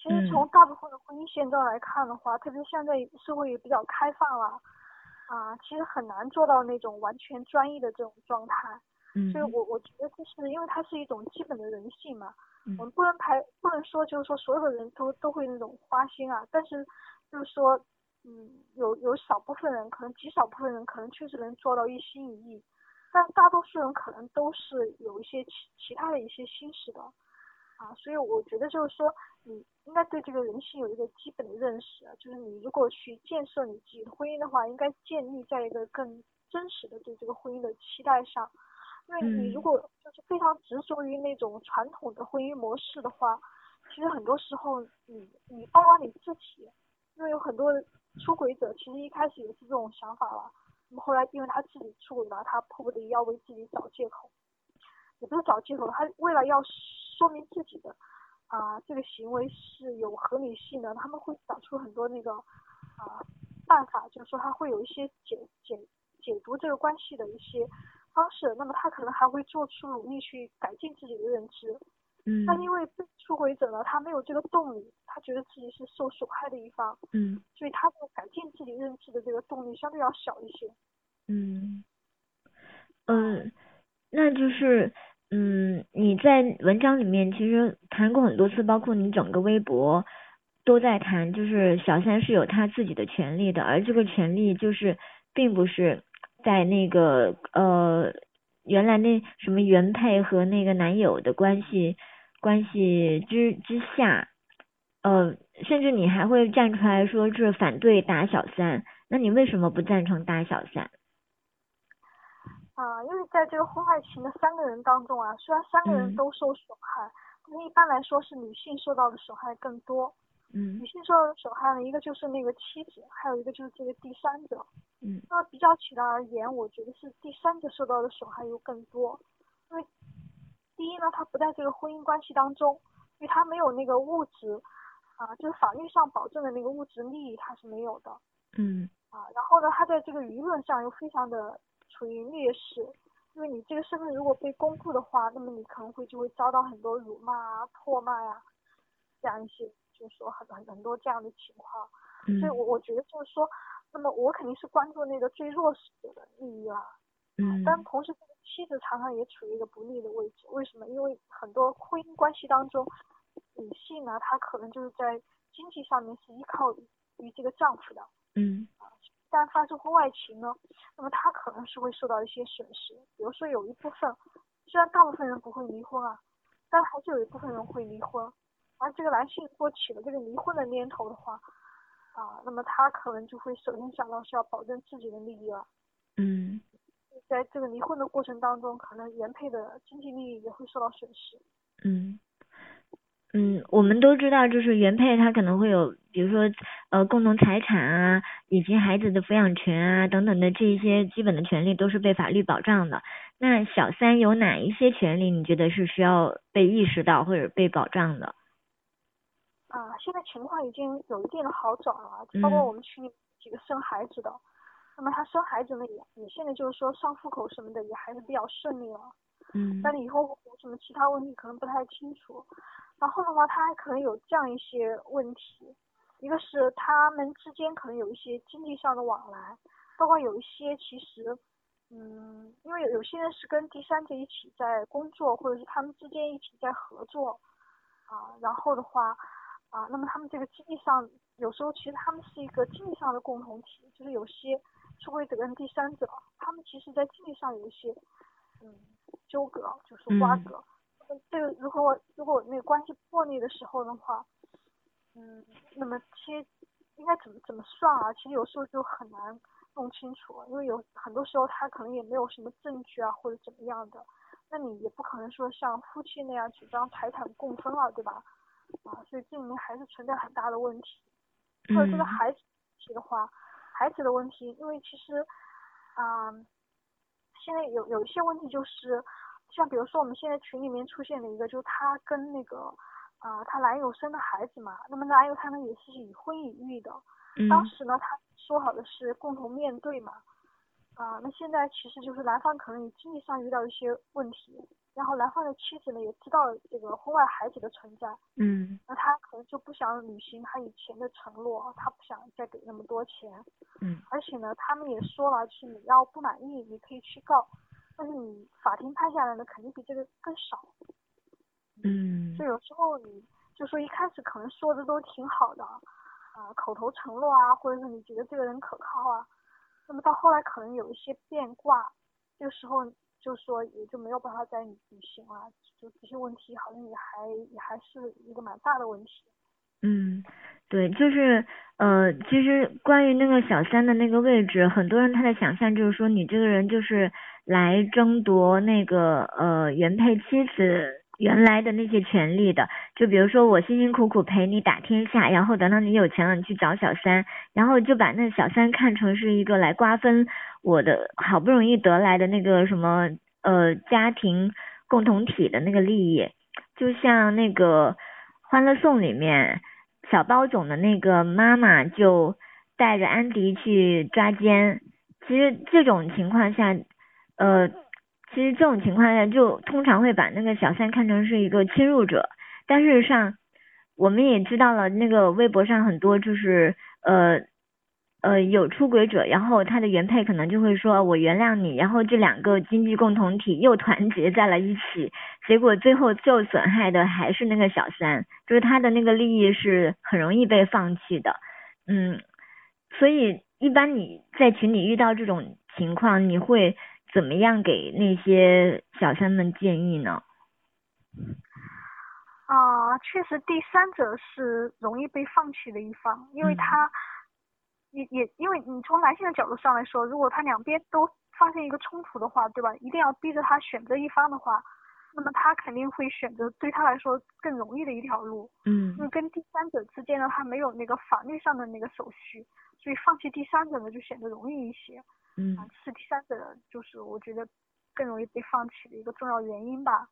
其实从大部分的婚姻现状来看的话，特别现在社会也比较开放了，啊，其实很难做到那种完全专一的这种状态。嗯。所以我我觉得就是因为它是一种基本的人性嘛，我们不能排不能说就是说所有的人都都会那种花心啊，但是就是说，嗯，有有少部分人可能极少部分人可能确实能做到一心一意，但大多数人可能都是有一些其其他的一些心思的。啊，所以我觉得就是说，你应该对这个人性有一个基本的认识，就是你如果去建设你自己的婚姻的话，应该建立在一个更真实的对这个婚姻的期待上。因为你如果就是非常执着于那种传统的婚姻模式的话，其实很多时候你你包括你自己，因为有很多出轨者其实一开始也是这种想法了，那么后来因为他自己出轨了，他迫不得已要为自己找借口。也不是找借口，他为了要说明自己的啊这个行为是有合理性的，他们会找出很多那个啊办法，就是说他会有一些解解解读这个关系的一些方式，那么他可能还会做出努力去改进自己的认知。嗯。但因为被出轨者呢，他没有这个动力，他觉得自己是受损害的一方。嗯。所以他的改进自己认知的这个动力相对要小一些。嗯。嗯，那就是。嗯，你在文章里面其实谈过很多次，包括你整个微博都在谈，就是小三是有他自己的权利的，而这个权利就是并不是在那个呃原来那什么原配和那个男友的关系关系之之下，呃，甚至你还会站出来说是反对打小三，那你为什么不赞成打小三？啊，因为在这个婚外情的三个人当中啊，虽然三个人都受损害，但是一般来说是女性受到的损害更多。嗯。女性受到的损害呢，一个就是那个妻子，还有一个就是这个第三者。嗯。那比较起来而言，我觉得是第三者受到的损害又更多，因为第一呢，他不在这个婚姻关系当中，因为他没有那个物质啊，就是法律上保证的那个物质利益，他是没有的。嗯。啊，然后呢，他在这个舆论上又非常的。处于劣势，因为你这个身份如果被公布的话，那么你可能会就会遭到很多辱骂啊、唾骂呀，这样一些，就是说很很很多这样的情况。所以我我觉得就是说，那么我肯定是关注那个最弱势者的利益啦。嗯。但同时，这个妻子常常也处于一个不利的位置。为什么？因为很多婚姻关系当中，女性呢，她可能就是在经济上面是依靠于这个丈夫的。嗯。但发生婚外情呢，那么他可能是会受到一些损失。比如说有一部分，虽然大部分人不会离婚啊，但还是有一部分人会离婚。而这个男性如果起了这个离婚的念头的话，啊，那么他可能就会首先想到是要保证自己的利益了。嗯。在这个离婚的过程当中，可能原配的经济利益也会受到损失。嗯。嗯，我们都知道，就是原配他可能会有，比如说呃共同财产啊，以及孩子的抚养权啊等等的这一些基本的权利都是被法律保障的。那小三有哪一些权利你觉得是需要被意识到或者被保障的？啊，现在情况已经有一定的好转了，包括我们群里几个生孩子的，那么他生孩子呢也也现在就是说上户口什么的也还是比较顺利了。嗯。但以后有什么其他问题可能不太清楚。然后的话，他还可能有这样一些问题，一个是他们之间可能有一些经济上的往来，包括有一些其实，嗯，因为有有些人是跟第三者一起在工作，或者是他们之间一起在合作，啊，然后的话，啊，那么他们这个经济上有时候其实他们是一个经济上的共同体，就是有些出轨者跟第三者，他们其实在经济上有一些，嗯，纠葛，就是瓜葛。这个如果如果那个关系破裂的时候的话，嗯，那么其实应该怎么怎么算啊？其实有时候就很难弄清楚，因为有很多时候他可能也没有什么证据啊，或者怎么样的，那你也不可能说像夫妻那样主张财产共分了，对吧？啊，所以这里面还是存在很大的问题。或者这个孩子题的话，孩子的问题，因为其实啊，现在有有一些问题就是。像比如说我们现在群里面出现了一个，就是她跟那个，啊，她男友生的孩子嘛，那么男友他们也是已婚已育的，当时呢他说好的是共同面对嘛，啊，那现在其实就是男方可能也经济上遇到一些问题，然后男方的妻子呢也知道这个婚外孩子的存在，嗯，那他可能就不想履行他以前的承诺，他不想再给那么多钱，嗯，而且呢他们也说了，就是你要不满意你可以去告。但是你法庭判下来的肯定比这个更少，嗯，就有时候你就说一开始可能说的都挺好的，啊，口头承诺啊，或者是你觉得这个人可靠啊，那么到后来可能有一些变卦，这个时候就说也就没有办法再履行了，就这些问题好像也还也还是一个蛮大的问题。嗯，对，就是呃，其实关于那个小三的那个位置，很多人他的想象就是说你这个人就是来争夺那个呃原配妻子原来的那些权利的，就比如说我辛辛苦苦陪你打天下，然后等到你有钱了，你去找小三，然后就把那小三看成是一个来瓜分我的好不容易得来的那个什么呃家庭共同体的那个利益，就像那个欢乐颂里面。小包总的那个妈妈就带着安迪去抓奸，其实这种情况下，呃，其实这种情况下就通常会把那个小三看成是一个侵入者，但事实上我们也知道了，那个微博上很多就是呃。呃，有出轨者，然后他的原配可能就会说，我原谅你，然后这两个经济共同体又团结在了一起，结果最后受损害的还是那个小三，就是他的那个利益是很容易被放弃的，嗯，所以一般你在群里遇到这种情况，你会怎么样给那些小三们建议呢？啊，确实第三者是容易被放弃的一方，因为他。也也，因为你从男性的角度上来说，如果他两边都发生一个冲突的话，对吧？一定要逼着他选择一方的话，那么他肯定会选择对他来说更容易的一条路。嗯。因为跟第三者之间呢，他没有那个法律上的那个手续，所以放弃第三者呢就显得容易一些。嗯。是第三者，就是我觉得更容易被放弃的一个重要原因吧。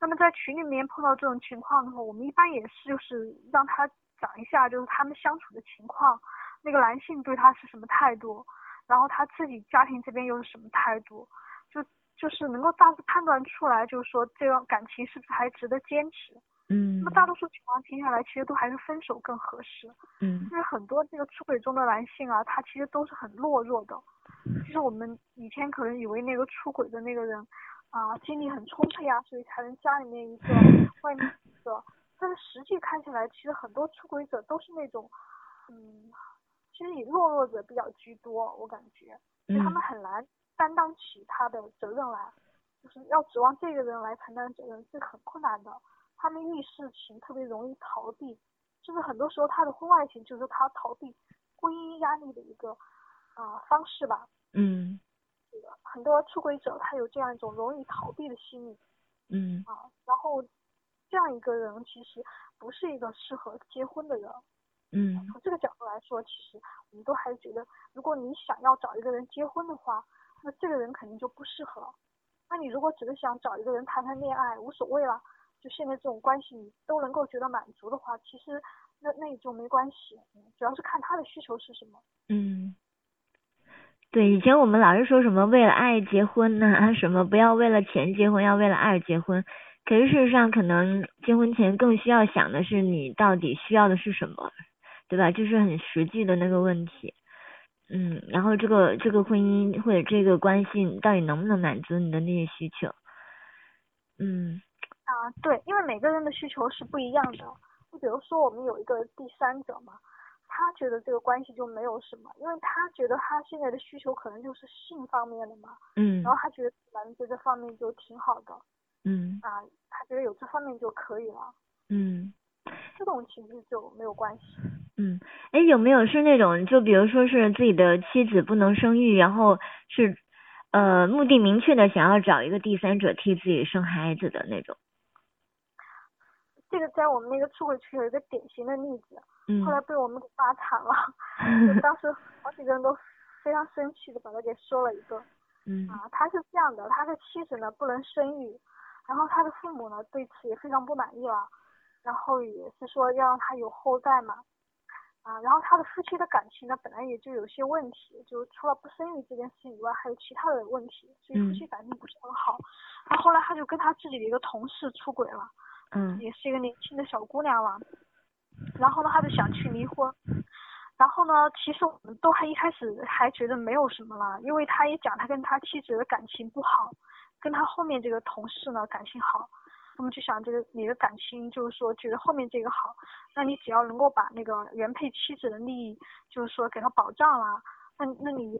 那么在群里面碰到这种情况的话，我们一般也是就是让他讲一下，就是他们相处的情况。那个男性对他是什么态度，然后他自己家庭这边又是什么态度，就就是能够大致判断出来，就是说这段感情是不是还值得坚持。嗯。那么大多数情况听下来，其实都还是分手更合适。嗯。因为很多这个出轨中的男性啊，他其实都是很懦弱的。其实我们以前可能以为那个出轨的那个人啊，精力很充沛啊，所以才能家里面一个，外面一个。但是实际看起来，其实很多出轨者都是那种，嗯。其实以弱弱者比较居多，我感觉，就他们很难担当起他的责任来，就是要指望这个人来承担责任是很困难的。他们遇事情特别容易逃避，就是很多时候他的婚外情就是他逃避婚姻压力的一个啊方式吧。嗯。这个很多出轨者他有这样一种容易逃避的心理。嗯。啊，然后这样一个人其实不是一个适合结婚的人。嗯。从这个角度来说，其实我们都还是觉得，如果你想要找一个人结婚的话，那这个人肯定就不适合。那你如果只是想找一个人谈谈恋爱，无所谓了，就现在这种关系你都能够觉得满足的话，其实那那也就没关系，主要是看他的需求是什么。嗯。对，以前我们老是说什么为了爱结婚呐，什么不要为了钱结婚，要为了爱结婚。可是事实上，可能结婚前更需要想的是你到底需要的是什么，对吧？就是很实际的那个问题。嗯，然后这个这个婚姻或者这个关系到底能不能满足你的那些需求？嗯。啊，对，因为每个人的需求是不一样的。就比如说我们有一个第三者嘛。他觉得这个关系就没有什么，因为他觉得他现在的需求可能就是性方面的嘛，嗯，然后他觉得男在这方面就挺好的，嗯，啊，他觉得有这方面就可以了，嗯，这种其实就没有关系，嗯，哎，有没有是那种就比如说是自己的妻子不能生育，然后是呃目的明确的想要找一个第三者替自己生孩子的那种？这个在我们那个出轨区有一个典型的例子。后来被我们给骂惨了，就当时好几个人都非常生气的把他给说了一顿。嗯。啊，他是这样的，他的妻子呢不能生育，然后他的父母呢对此也非常不满意了，然后也是说要让他有后代嘛。啊，然后他的夫妻的感情呢本来也就有些问题，就除了不生育这件事情以外，还有其他的问题，所以夫妻感情不是很好。然后后来他就跟他自己的一个同事出轨了。嗯。也是一个年轻的小姑娘了。然后呢，他就想去离婚。然后呢，其实我们都还一开始还觉得没有什么了，因为他也讲他跟他妻子的感情不好，跟他后面这个同事呢感情好。那么就想这个你的感情就是说觉得后面这个好，那你只要能够把那个原配妻子的利益就是说给他保障了，那那你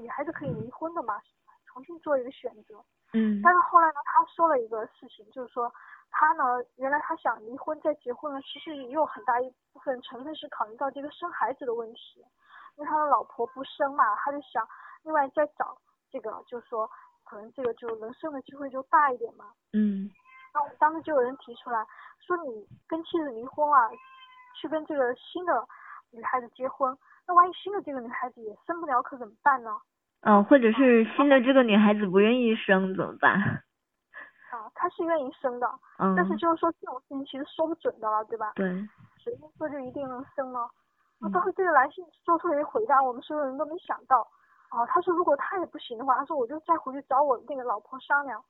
也还是可以离婚的嘛，重新做一个选择。嗯。但是后来呢，他说了一个事情，就是说。他呢，原来他想离婚再结婚呢，其实也有很大一部分成分是考虑到这个生孩子的问题，因为他的老婆不生嘛，他就想另外再找这个，就是说可能这个就能生的机会就大一点嘛。嗯。当时就有人提出来，说你跟妻子离婚啊，去跟这个新的女孩子结婚，那万一新的这个女孩子也生不了，可怎么办呢？嗯，或者是新的这个女孩子不愿意生怎么办？啊，她是愿意生的，但是就是说这种事情其实说不准的了，对吧？对。谁说就一定能生呢？那当时这个男性做出了一个回答，我们所有人都没想到。啊，他说如果他也不行的话，他说我就再回去找我那个老婆商量。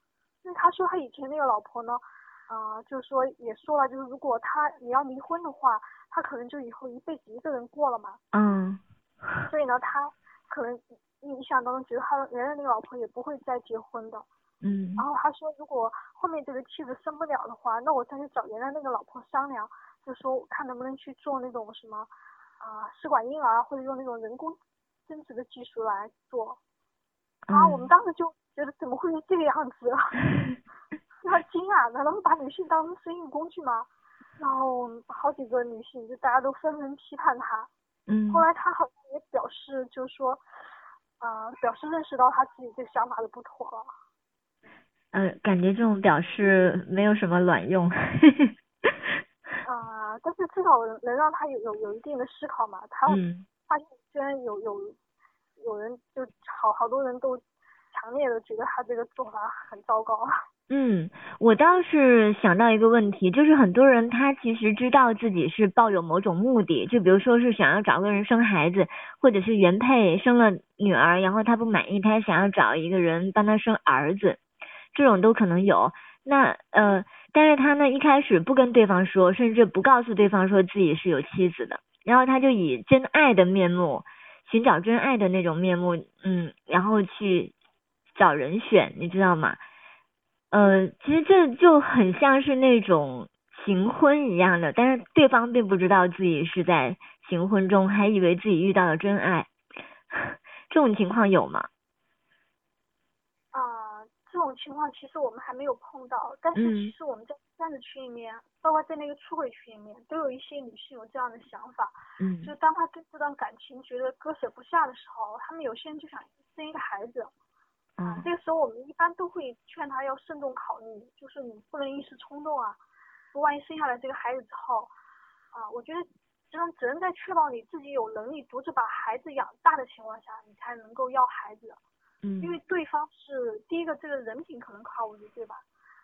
他说他以前那个老婆呢，啊，就是说也说了，就是如果他你要离婚的话，他可能就以后一辈子一个人过了嘛。嗯。所以呢，他可能印象当中觉得他原来那个老婆也不会再结婚的。嗯，然后他说，如果后面这个妻子生不了的话，那我再去找原来那个老婆商量，就说看能不能去做那种什么啊试管婴儿，或者用那种人工生殖的技术来做。然后我们当时就觉得怎么会是这个样子，非常惊讶，难道是把女性当成生育工具吗？然后好几个女性就大家都纷纷批判他。嗯。后来他好像也表示，就是说，啊，表示认识到他自己这个想法的不妥了。嗯，感觉这种表示没有什么卵用。啊，但是至少能让他有有有一定的思考嘛。他发现居然有有有人就好好多人都强烈的觉得他这个做法很糟糕。嗯，我倒是想到一个问题，就是很多人他其实知道自己是抱有某种目的，就比如说是想要找个人生孩子，或者是原配生了女儿，然后他不满意，他想要找一个人帮他生儿子。这种都可能有，那呃，但是他呢一开始不跟对方说，甚至不告诉对方说自己是有妻子的，然后他就以真爱的面目，寻找真爱的那种面目，嗯，然后去找人选，你知道吗？呃，其实这就很像是那种行婚一样的，但是对方并不知道自己是在行婚中，还以为自己遇到了真爱，这种情况有吗？这种情况其实我们还没有碰到，但是其实我们在三子群里面，包括在那个出轨群里面，都有一些女性有这样的想法。嗯。就是当她对这段感情觉得割舍不下的时候，她们有些人就想生一个孩子。嗯。这个时候我们一般都会劝她要慎重考虑，就是你不能一时冲动啊。说万一生下来这个孩子之后，啊，我觉得只能只能在确保你自己有能力独自把孩子养大的情况下，你才能够要孩子。嗯。因为对方是第一个，这个人品可能靠不住，对吧？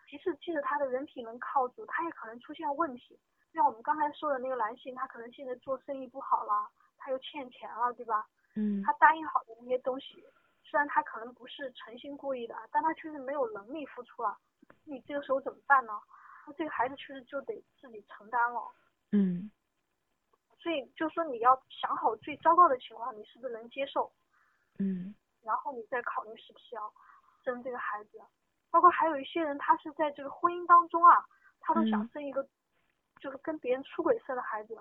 其次，即使他的人品能靠住，他也可能出现问题。像我们刚才说的那个男性，他可能现在做生意不好了，他又欠钱了，对吧？嗯。他答应好的那些东西，虽然他可能不是诚心故意的，但他确实没有能力付出了。你这个时候怎么办呢？那这个孩子确实就得自己承担了。嗯。所以就是说，你要想好最糟糕的情况，你是不是能接受？嗯。然后你再考虑是不是要生这个孩子。包括还有一些人，他是在这个婚姻当中啊，他都想生一个，就是跟别人出轨生的孩子。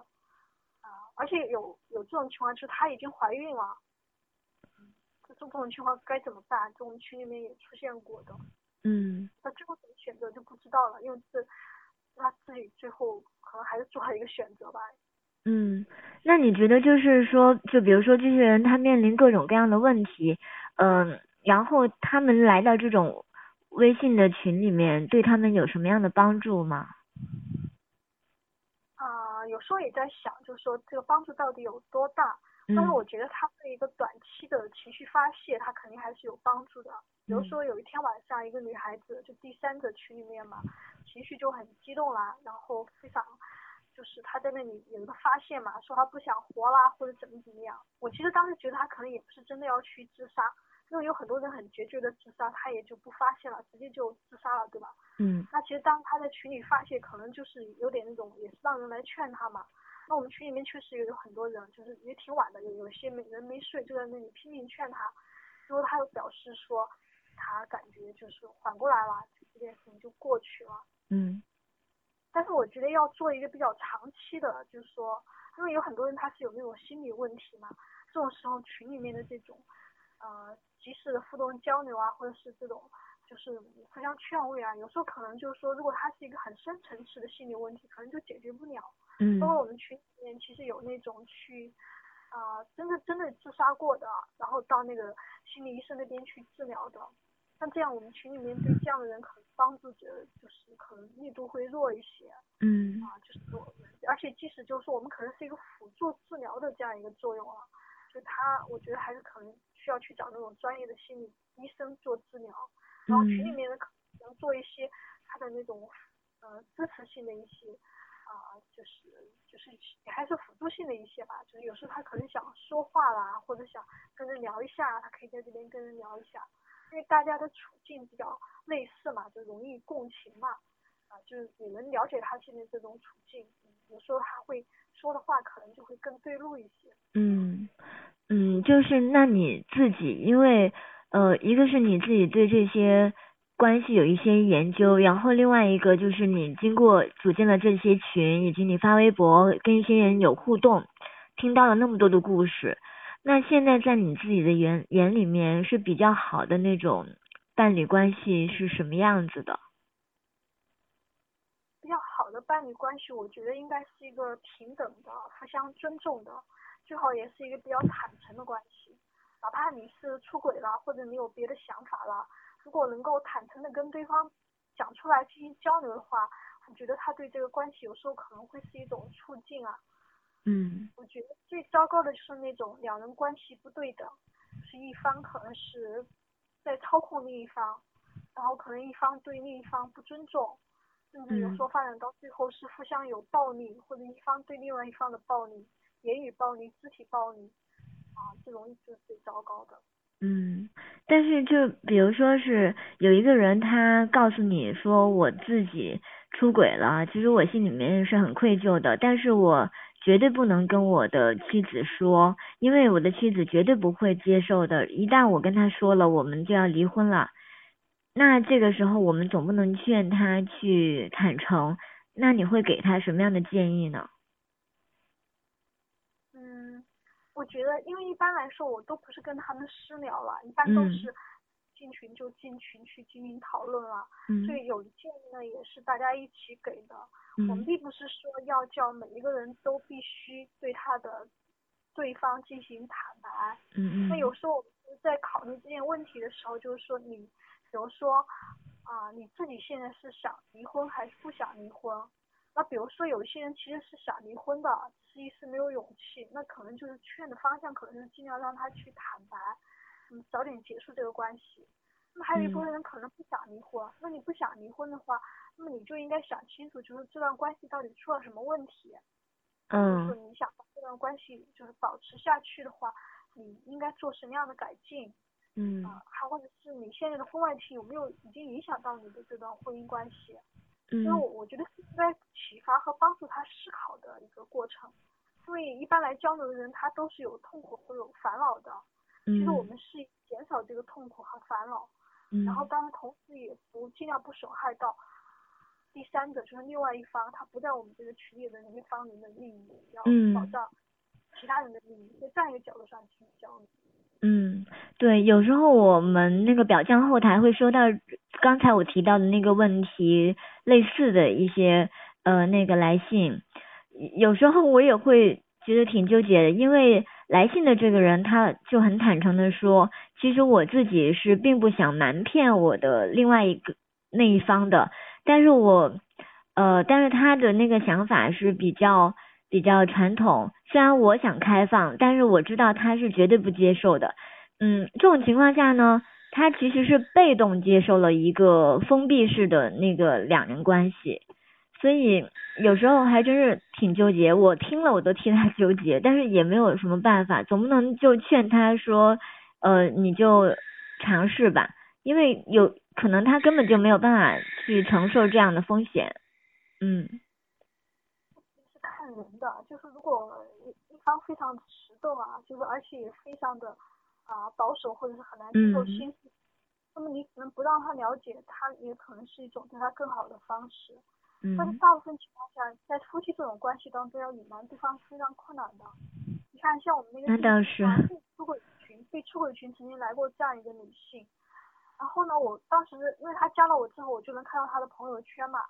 啊，而且有有这种情况，就是她已经怀孕了。这这种情况该怎么办？在我们群里面也出现过的。嗯。那最后怎么选择就不知道了，因为是他自己最后可能还是做了一个选择吧。嗯，那你觉得就是说，就比如说这些人他面临各种各样的问题，嗯，然后他们来到这种微信的群里面，对他们有什么样的帮助吗？啊，有时候也在想，就是说这个帮助到底有多大？但是我觉得他对一个短期的情绪发泄，他肯定还是有帮助的。比如说有一天晚上，一个女孩子就第三者群里面嘛，情绪就很激动啦，然后非常就是他在那里有一个发泄嘛，说他不想活啦或者怎么怎么样。我其实当时觉得他可能也不是真的要去自杀，因为有很多人很决绝的自杀，他也就不发泄了，直接就自杀了，对吧？嗯。那其实当他在群里发泄，可能就是有点那种，也是让人来劝他嘛。那我们群里面确实有很多人，就是也挺晚的，有有些没人没睡，就在那里拼命劝他。最后他又表示说，他感觉就是缓过来了，这件事情就过去了。嗯。但是我觉得要做一个比较长期的，就是说，因为有很多人他是有那种心理问题嘛，这种时候群里面的这种，呃，及时的互动交流啊，或者是这种就是互相劝慰啊，有时候可能就是说，如果他是一个很深层次的心理问题，可能就解决不了。嗯，包括我们群里面其实有那种去啊，真的真的自杀过的，然后到那个心理医生那边去治疗的。像这样，我们群里面对这样的人可能帮助者就是可能力度会弱一些。嗯。啊，就是说，而且即使就是说我们可能是一个辅助治疗的这样一个作用啊，就他我觉得还是可能需要去找那种专业的心理医生做治疗。然后群里面的可能做一些他的那种呃支持性的一些。啊，就是就是也还是辅助性的一些吧，就是有时候他可能想说话啦，或者想跟人聊一下，他可以在这边跟人聊一下，因为大家的处境比较类似嘛，就容易共情嘛，啊，就是你能了解他现在这种处境，有时候他会说的话可能就会更对路一些。嗯嗯，就是那你自己，因为呃，一个是你自己对这些。关系有一些研究，然后另外一个就是你经过组建了这些群，以及你发微博跟一些人有互动，听到了那么多的故事，那现在在你自己的眼眼里面是比较好的那种伴侣关系是什么样子的？比较好的伴侣关系，我觉得应该是一个平等的、互相尊重的，最好也是一个比较坦诚的关系，哪怕你是出轨了，或者你有别的想法了。如果能够坦诚的跟对方讲出来进行交流的话，我觉得他对这个关系有时候可能会是一种促进啊。嗯。我觉得最糟糕的就是那种两人关系不对等，是一方可能是在操控另一方，然后可能一方对另一方不尊重，甚至有时候发展到最后是互相有暴力，或者一方对另外一方的暴力，言语暴力、肢体暴力，啊，这种就是最糟糕的。嗯，但是就比如说是有一个人他告诉你说我自己出轨了，其实我心里面是很愧疚的，但是我绝对不能跟我的妻子说，因为我的妻子绝对不会接受的，一旦我跟他说了，我们就要离婚了。那这个时候我们总不能劝他去坦诚，那你会给他什么样的建议呢？嗯我觉得，因为一般来说，我都不是跟他们私聊了，一般都是进群就进群去进行讨论了。嗯。所以有建议呢，也是大家一起给的。嗯。我们并不是说要叫每一个人都必须对他的对方进行坦白。嗯嗯。那有时候我们在考虑这件问题的时候，就是说你，比如说啊，你自己现在是想离婚还是不想离婚？那比如说有些人其实是想离婚的，只是一时没有勇气，那可能就是劝的方向可能是尽量让他去坦白，嗯，早点结束这个关系。那么还有一部分人可能不想离婚，那你不想离婚的话，那么你就应该想清楚，就是这段关系到底出了什么问题。嗯。就是你想把这段关系就是保持下去的话，你应该做什么样的改进？嗯。啊，还或者是你现在的婚外情有没有已经影响到你的这段婚姻关系？嗯。因为我我觉得是应该启发和帮助他思考的一个过程，因为一般来交流的人他都是有痛苦或有烦恼的。嗯。其实我们是减少这个痛苦和烦恼。嗯然后，当然，同时也不尽量不损害到第三者，就是另外一方，他不在我们这个群里的那一方人的利益，要保障其他人的利益，在这样一个角度上去交流。嗯，对，有时候我们那个表象后台会收到刚才我提到的那个问题类似的一些呃那个来信，有时候我也会觉得挺纠结的，因为。来信的这个人，他就很坦诚的说，其实我自己是并不想瞒骗我的另外一个那一方的，但是我，呃，但是他的那个想法是比较比较传统，虽然我想开放，但是我知道他是绝对不接受的，嗯，这种情况下呢，他其实是被动接受了一个封闭式的那个两人关系。所以有时候还真是挺纠结，我听了我都替他 纠结，但是也没有什么办法，总不能就劝他说，呃，你就尝试吧，因为有可能他根本就没有办法去承受这样的风险，嗯。是看人的，就是如果一方非常迟钝啊，就是而且也非常的啊保守或者是很难接受新事那么你可能不让他了解，他也可能是一种对他更好的方式。但是大部分情况下，在夫妻这种关系当中，要隐瞒对方是非常困难的。你看，像我们那个出轨群，被出轨群曾经来过这样一个女性，然后呢，我当时因为她加了我之后，我就能看到她的朋友圈嘛，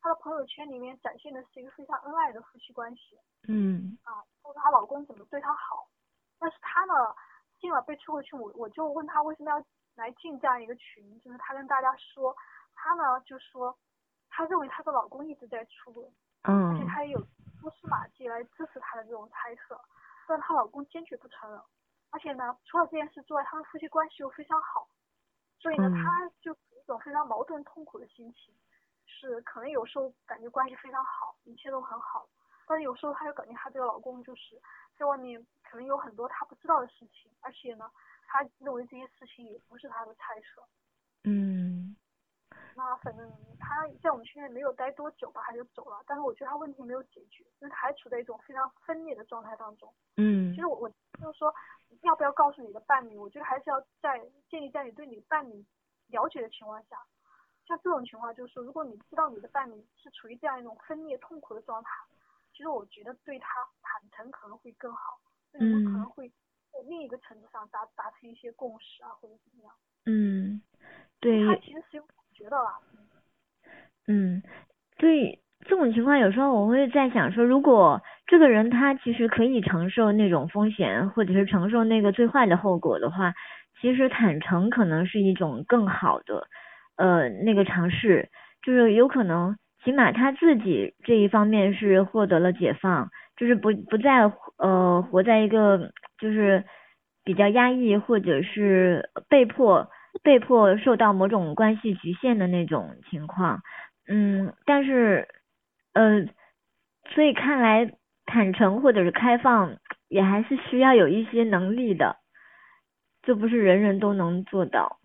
她的朋友圈里面展现的是一个非常恩爱的夫妻关系。嗯。啊，说她老公怎么对她好，但是她呢进了被出轨群，我我就问她为什么要来进这样一个群，就是她跟大家说，她呢就说。她认为她的老公一直在出轨，嗯，而且她也有蛛丝马迹来支持她的这种猜测，但她老公坚决不承认，而且呢，除了这件事之外，他们夫妻关系又非常好，所以呢，她就一种非常矛盾痛苦的心情，是可能有时候感觉关系非常好，一切都很好，但是有时候她又感觉她这个老公就是在外面可能有很多她不知道的事情，而且呢，她认为这些事情也不是她的猜测，嗯。那反正他在我们圈内没有待多久吧，他就走了。但是我觉得他问题没有解决，就是还处在一种非常分裂的状态当中。嗯。其实我我就是说，要不要告诉你的伴侣？我觉得还是要在建立在你对你伴侣了解的情况下。像这种情况，就是说，如果你知道你的伴侣是处于这样一种分裂痛苦的状态，其实我觉得对他坦诚可能会更好，你们可能会在另一个程度上达达成一些共识啊，或者怎么样。嗯，对。他其实。觉得了，嗯，对这种情况，有时候我会在想说，如果这个人他其实可以承受那种风险，或者是承受那个最坏的后果的话，其实坦诚可能是一种更好的呃那个尝试，就是有可能起码他自己这一方面是获得了解放，就是不不再呃活在一个就是比较压抑或者是被迫。被迫受到某种关系局限的那种情况，嗯，但是，呃，所以看来坦诚或者是开放也还是需要有一些能力的，这不是人人都能做到。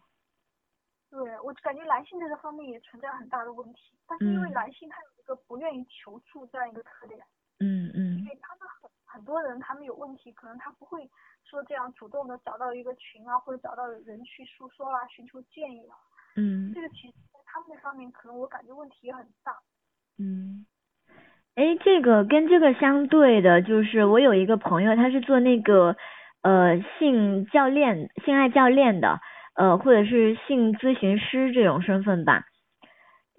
对，我感觉男性在这方面也存在很大的问题，但是因为男性他有一个不愿意求助这样一个特点，嗯嗯，因为他们很很多人他们有问题，可能他不会。说这样主动的找到一个群啊，或者找到人去诉说啊，寻求建议啊。嗯。这个其实在他们那方面，可能我感觉问题也很大。嗯。哎，这个跟这个相对的，就是我有一个朋友，他是做那个呃性教练、性爱教练的，呃或者是性咨询师这种身份吧。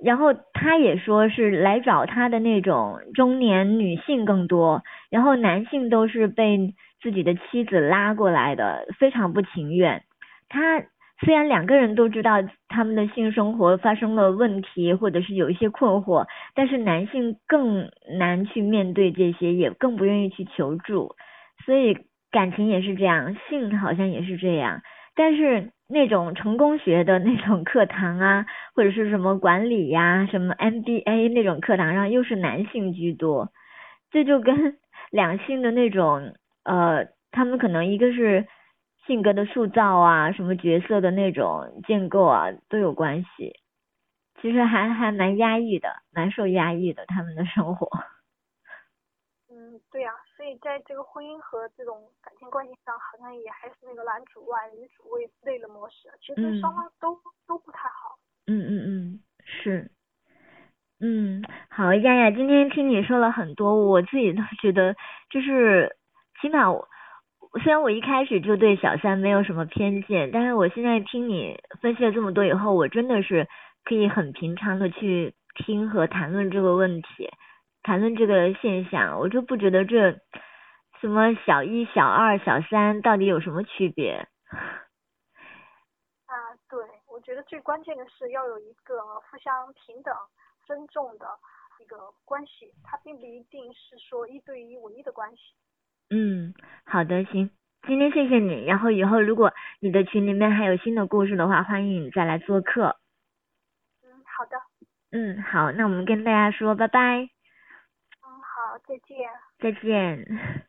然后他也说是来找他的那种中年女性更多，然后男性都是被自己的妻子拉过来的，非常不情愿。他虽然两个人都知道他们的性生活发生了问题，或者是有一些困惑，但是男性更难去面对这些，也更不愿意去求助。所以感情也是这样，性好像也是这样。但是那种成功学的那种课堂啊，或者是什么管理呀、什么 MBA 那种课堂上，又是男性居多。这就跟 两性的那种呃，他们可能一个是。性格的塑造啊，什么角色的那种建构啊，都有关系。其实还还蛮压抑的，蛮受压抑的他们的生活。嗯，对呀，所以在这个婚姻和这种感情关系上，好像也还是那个男主外女主内内的模式。其实双方都都不太好。嗯嗯嗯，是。嗯，好，丫丫，今天听你说了很多，我自己都 觉得就是起码我。虽然我一开始就对小三没有什么偏见，但是我现在听你分析了这么多以后，我真的是可以很平常的去听和谈论这个问题，谈论这个现象，我就不觉得这什么小一、小二、小三到底有什么区别。啊，对，我觉得最关键的是要有一个互相平等、尊重的一个关系，它并不一定是说一对一唯一的关系。嗯，好的，行，今天谢谢你，然后以后如果你的群里面还有新的故事的话，欢迎你再来做客。嗯，好的。嗯，好，那我们跟大家说拜拜。再见。再见。